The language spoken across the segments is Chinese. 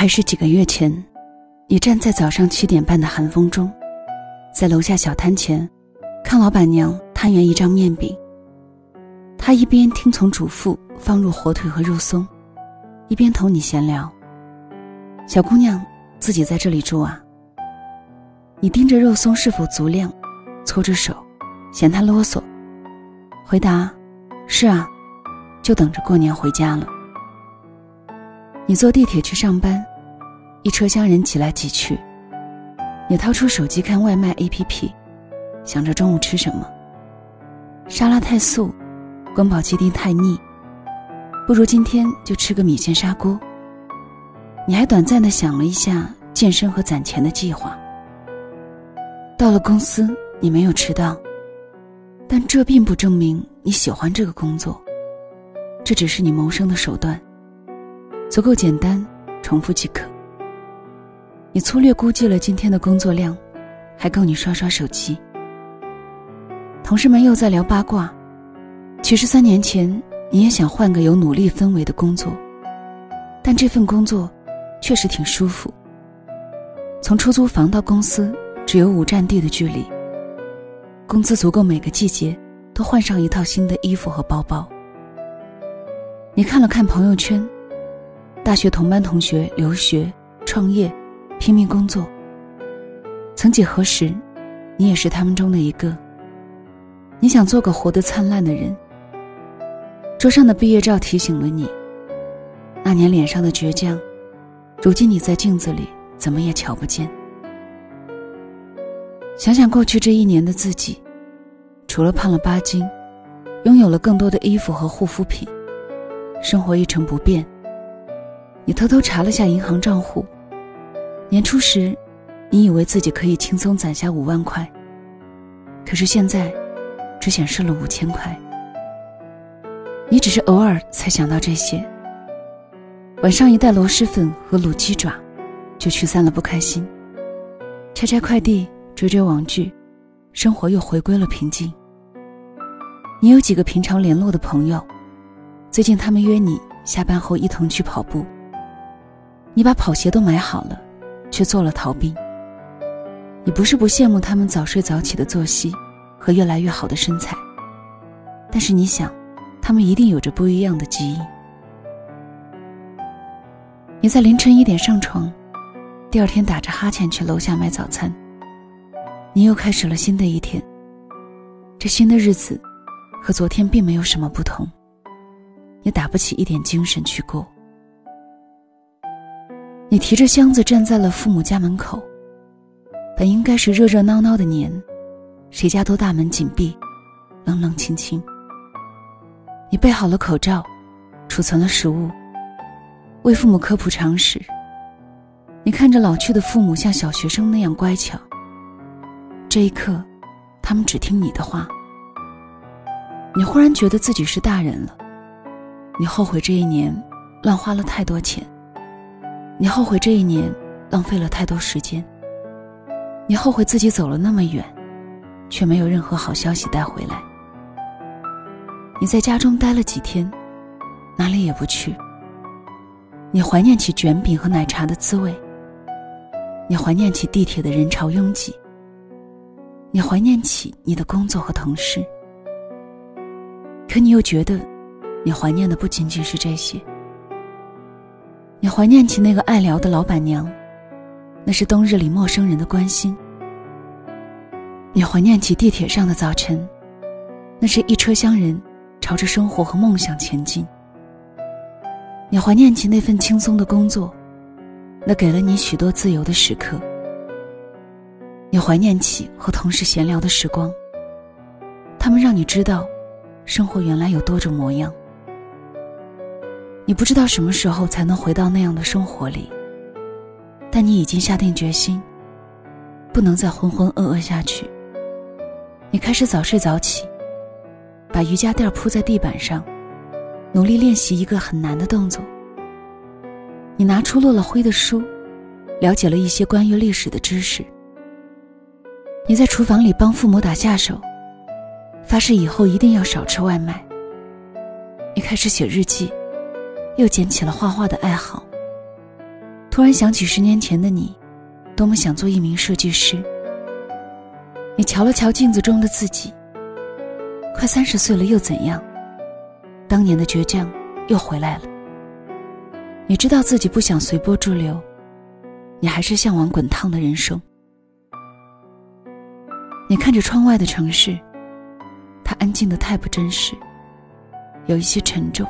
还是几个月前，你站在早上七点半的寒风中，在楼下小摊前，看老板娘摊圆一张面饼。她一边听从嘱咐放入火腿和肉松，一边同你闲聊。小姑娘，自己在这里住啊？你盯着肉松是否足量，搓着手，嫌她啰嗦，回答：“是啊，就等着过年回家了。”你坐地铁去上班，一车厢人挤来挤去。你掏出手机看外卖 APP，想着中午吃什么。沙拉太素，宫保鸡丁太腻，不如今天就吃个米线砂锅。你还短暂的想了一下健身和攒钱的计划。到了公司，你没有迟到，但这并不证明你喜欢这个工作，这只是你谋生的手段。足够简单，重复即可。你粗略估计了今天的工作量，还够你刷刷手机。同事们又在聊八卦。其实三年前你也想换个有努力氛围的工作，但这份工作确实挺舒服。从出租房到公司只有五站地的距离，工资足够每个季节都换上一套新的衣服和包包。你看了看朋友圈。大学同班同学留学、创业、拼命工作。曾几何时，你也是他们中的一个。你想做个活得灿烂的人。桌上的毕业照提醒了你，那年脸上的倔强，如今你在镜子里怎么也瞧不见。想想过去这一年的自己，除了胖了八斤，拥有了更多的衣服和护肤品，生活一成不变。你偷偷查了下银行账户，年初时，你以为自己可以轻松攒下五万块，可是现在，只显示了五千块。你只是偶尔才想到这些。晚上一袋螺蛳粉和卤鸡爪，就驱散了不开心。拆拆快递，追追网剧，生活又回归了平静。你有几个平常联络的朋友，最近他们约你下班后一同去跑步。你把跑鞋都买好了，却做了逃兵。你不是不羡慕他们早睡早起的作息和越来越好的身材，但是你想，他们一定有着不一样的基因。你在凌晨一点上床，第二天打着哈欠去楼下买早餐。你又开始了新的一天。这新的日子，和昨天并没有什么不同，也打不起一点精神去过。你提着箱子站在了父母家门口，本应该是热热闹闹的年，谁家都大门紧闭，冷冷清清。你备好了口罩，储存了食物，为父母科普常识。你看着老去的父母像小学生那样乖巧。这一刻，他们只听你的话。你忽然觉得自己是大人了，你后悔这一年乱花了太多钱。你后悔这一年浪费了太多时间。你后悔自己走了那么远，却没有任何好消息带回来。你在家中待了几天，哪里也不去。你怀念起卷饼和奶茶的滋味。你怀念起地铁的人潮拥挤。你怀念起你的工作和同事。可你又觉得，你怀念的不仅仅是这些。你怀念起那个爱聊的老板娘，那是冬日里陌生人的关心。你怀念起地铁上的早晨，那是一车厢人朝着生活和梦想前进。你怀念起那份轻松的工作，那给了你许多自由的时刻。你怀念起和同事闲聊的时光，他们让你知道，生活原来有多种模样。你不知道什么时候才能回到那样的生活里，但你已经下定决心，不能再浑浑噩噩下去。你开始早睡早起，把瑜伽垫铺在地板上，努力练习一个很难的动作。你拿出落了灰的书，了解了一些关于历史的知识。你在厨房里帮父母打下手，发誓以后一定要少吃外卖。你开始写日记。又捡起了画画的爱好，突然想起十年前的你，多么想做一名设计师。你瞧了瞧镜子中的自己，快三十岁了又怎样？当年的倔强又回来了。你知道自己不想随波逐流，你还是向往滚烫的人生。你看着窗外的城市，它安静的太不真实，有一些沉重。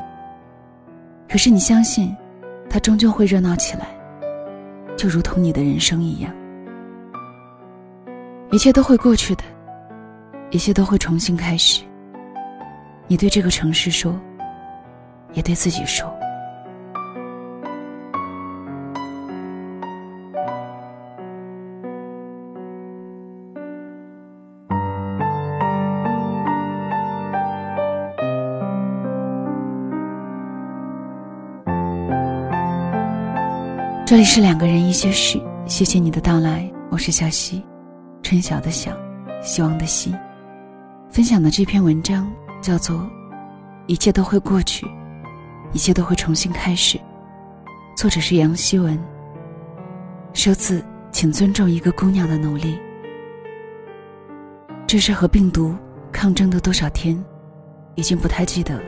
可是你相信，它终究会热闹起来，就如同你的人生一样。一切都会过去的，一切都会重新开始。你对这个城市说，也对自己说。这里是两个人一些事，谢谢你的到来，我是小溪。春晓的晓，希望的希，分享的这篇文章叫做《一切都会过去，一切都会重新开始》，作者是杨希文。收字，请尊重一个姑娘的努力。这是和病毒抗争的多少天，已经不太记得了。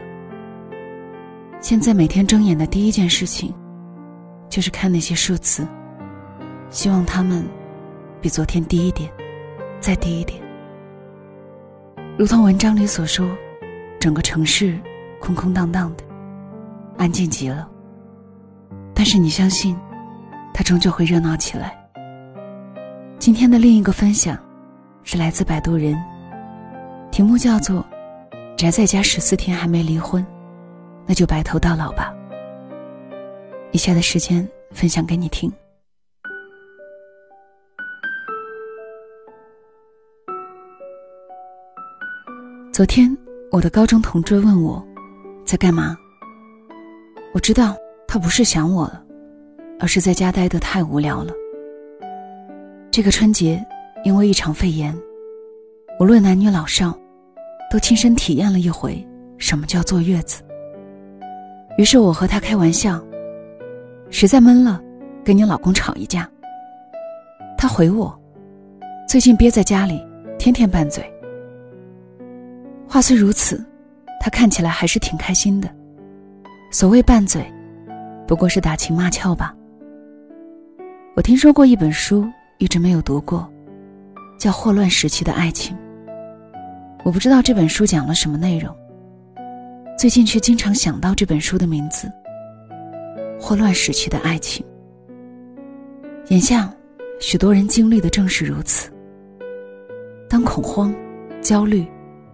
现在每天睁眼的第一件事情，就是看那些数字，希望他们比昨天低一点。再低一点，如同文章里所说，整个城市空空荡荡的，安静极了。但是你相信，它终究会热闹起来。今天的另一个分享，是来自摆渡人，题目叫做“宅在家十四天还没离婚，那就白头到老吧”。以下的时间分享给你听。昨天，我的高中同桌问我，在干嘛。我知道他不是想我了，而是在家待得太无聊了。这个春节，因为一场肺炎，无论男女老少，都亲身体验了一回什么叫坐月子。于是我和他开玩笑：“实在闷了，跟你老公吵一架。”他回我：“最近憋在家里，天天拌嘴。”话虽如此，他看起来还是挺开心的。所谓拌嘴，不过是打情骂俏吧。我听说过一本书，一直没有读过，叫《霍乱时期的爱情》。我不知道这本书讲了什么内容，最近却经常想到这本书的名字——《霍乱时期的爱情》。眼下，许多人经历的正是如此。当恐慌、焦虑。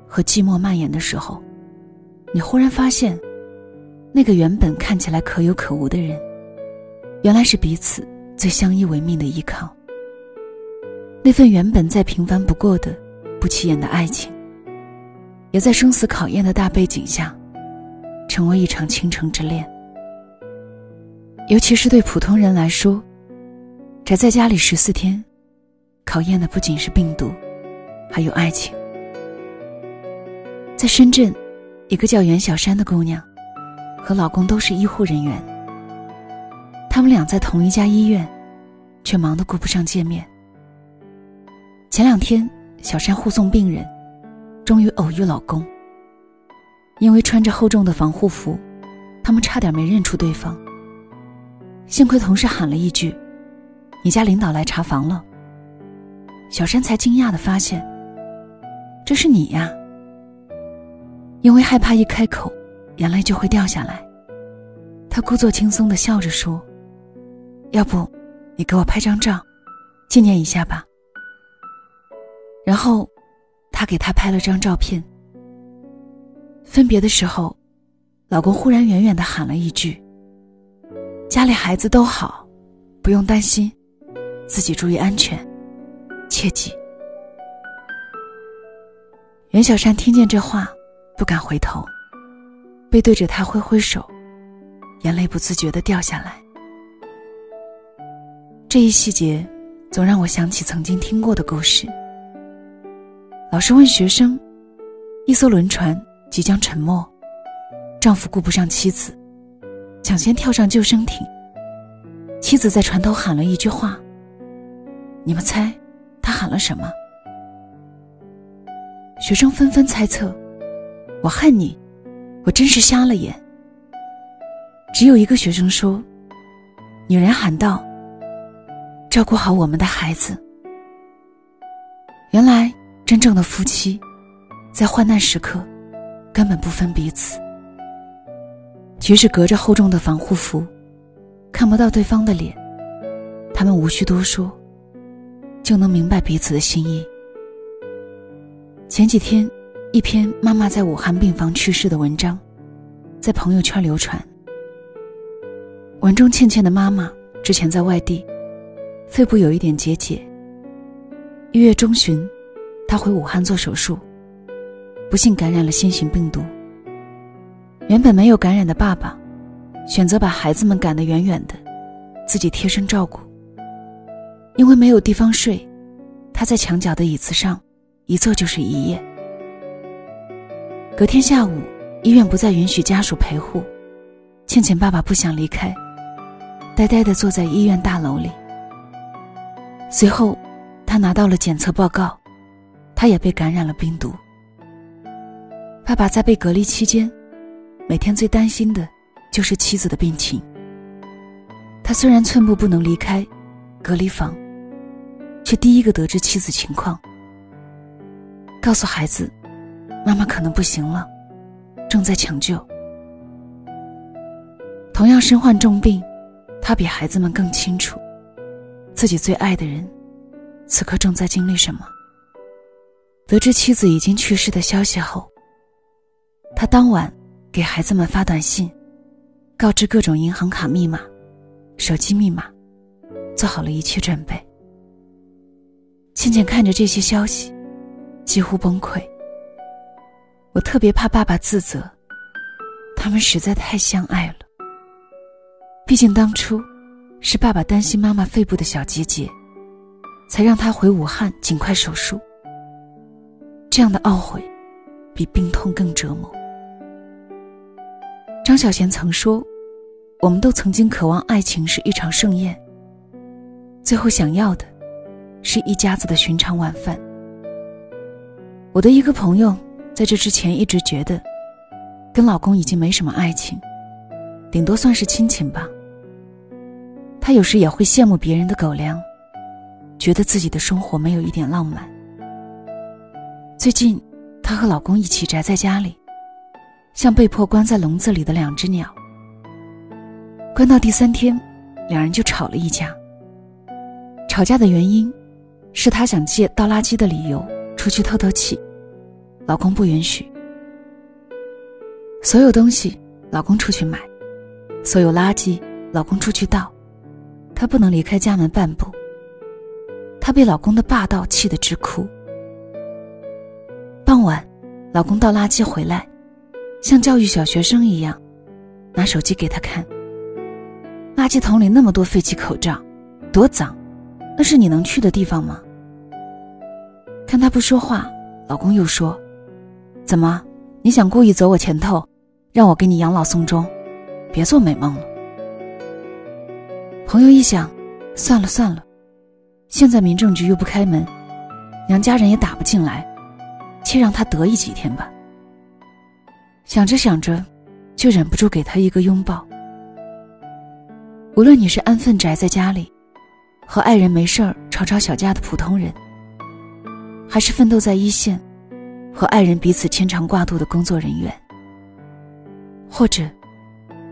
和寂寞蔓延的时候，你忽然发现，那个原本看起来可有可无的人，原来是彼此最相依为命的依靠。那份原本再平凡不过的、不起眼的爱情，也在生死考验的大背景下，成为一场倾城之恋。尤其是对普通人来说，宅在家里十四天，考验的不仅是病毒，还有爱情。在深圳，一个叫袁小山的姑娘，和老公都是医护人员。他们俩在同一家医院，却忙得顾不上见面。前两天，小山护送病人，终于偶遇老公。因为穿着厚重的防护服，他们差点没认出对方。幸亏同事喊了一句：“你家领导来查房了。”小山才惊讶的发现：“这是你呀。”因为害怕一开口，眼泪就会掉下来，他故作轻松的笑着说：“要不，你给我拍张照，纪念一下吧。”然后，他给他拍了张照片。分别的时候，老公忽然远远的喊了一句：“家里孩子都好，不用担心，自己注意安全，切记。”袁小山听见这话。不敢回头，背对着他挥挥手，眼泪不自觉的掉下来。这一细节，总让我想起曾经听过的故事。老师问学生：“一艘轮船即将沉没，丈夫顾不上妻子，抢先跳上救生艇，妻子在船头喊了一句话。你们猜，他喊了什么？学生纷纷猜测：“我恨你，我真是瞎了眼。”只有一个学生说：“女人喊道，照顾好我们的孩子。”原来，真正的夫妻，在患难时刻，根本不分彼此。即使隔着厚重的防护服，看不到对方的脸，他们无需多说。就能明白彼此的心意。前几天，一篇妈妈在武汉病房去世的文章，在朋友圈流传。文中倩倩的妈妈之前在外地，肺部有一点结节。一月中旬，她回武汉做手术，不幸感染了新型病毒。原本没有感染的爸爸，选择把孩子们赶得远远的，自己贴身照顾。因为没有地方睡，他在墙角的椅子上一坐就是一夜。隔天下午，医院不再允许家属陪护，倩倩爸爸不想离开，呆呆的坐在医院大楼里。随后，他拿到了检测报告，他也被感染了病毒。爸爸在被隔离期间，每天最担心的就是妻子的病情。他虽然寸步不能离开隔离房。却第一个得知妻子情况，告诉孩子：“妈妈可能不行了，正在抢救。”同样身患重病，他比孩子们更清楚，自己最爱的人，此刻正在经历什么。得知妻子已经去世的消息后，他当晚给孩子们发短信，告知各种银行卡密码、手机密码，做好了一切准备。倩倩看着这些消息，几乎崩溃。我特别怕爸爸自责，他们实在太相爱了。毕竟当初是爸爸担心妈妈肺部的小结节，才让他回武汉尽快手术。这样的懊悔，比病痛更折磨。张小娴曾说：“我们都曾经渴望爱情是一场盛宴，最后想要的。”是一家子的寻常晚饭。我的一个朋友在这之前一直觉得，跟老公已经没什么爱情，顶多算是亲情吧。她有时也会羡慕别人的狗粮，觉得自己的生活没有一点浪漫。最近，她和老公一起宅在家里，像被迫关在笼子里的两只鸟。关到第三天，两人就吵了一架。吵架的原因。是她想借倒垃圾的理由出去透透气，老公不允许。所有东西老公出去买，所有垃圾老公出去倒，她不能离开家门半步。她被老公的霸道气得直哭。傍晚，老公倒垃圾回来，像教育小学生一样，拿手机给他看。垃圾桶里那么多废弃口罩，多脏，那是你能去的地方吗？看他不说话，老公又说：“怎么，你想故意走我前头，让我给你养老送终？别做美梦了。”朋友一想，算了算了，现在民政局又不开门，娘家人也打不进来，且让他得意几天吧。想着想着，就忍不住给他一个拥抱。无论你是安分宅在家里，和爱人没事儿吵吵小架的普通人。还是奋斗在一线，和爱人彼此牵肠挂肚的工作人员，或者，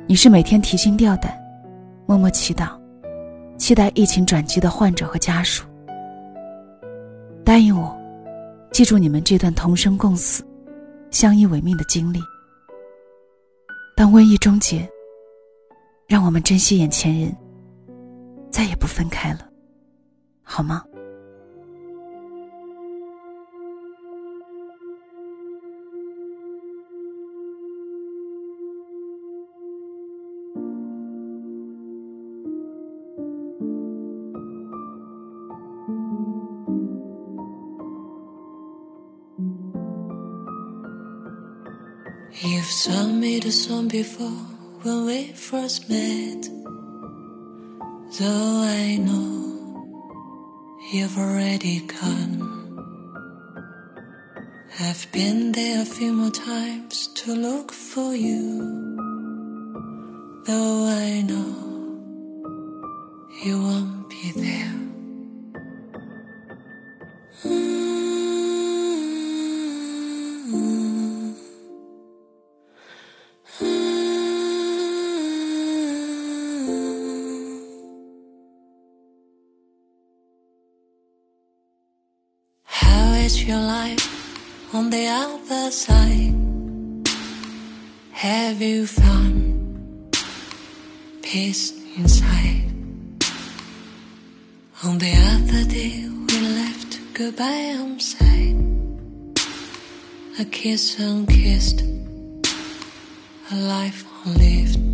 你是每天提心吊胆、默默祈祷、期待疫情转机的患者和家属。答应我，记住你们这段同生共死、相依为命的经历。当瘟疫终结，让我们珍惜眼前人，再也不分开了，好吗？？You've sung me the song before when we first met. Though I know you've already gone. I've been there a few more times to look for you. Though I know you won't the other side? Have you found peace inside? On the other day, we left goodbye unsaid. A kiss unkissed, a life unlived.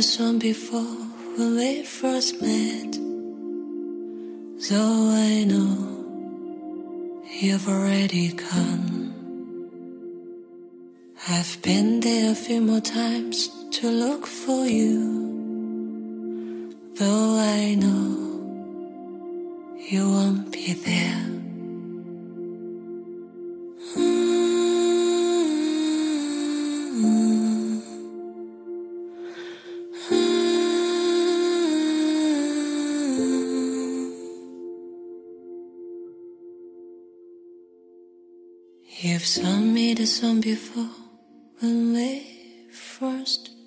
the song before when we first met. Though I know you've already gone. I've been there a few more times to look for you. Though I know you won't be there. Song before when we first.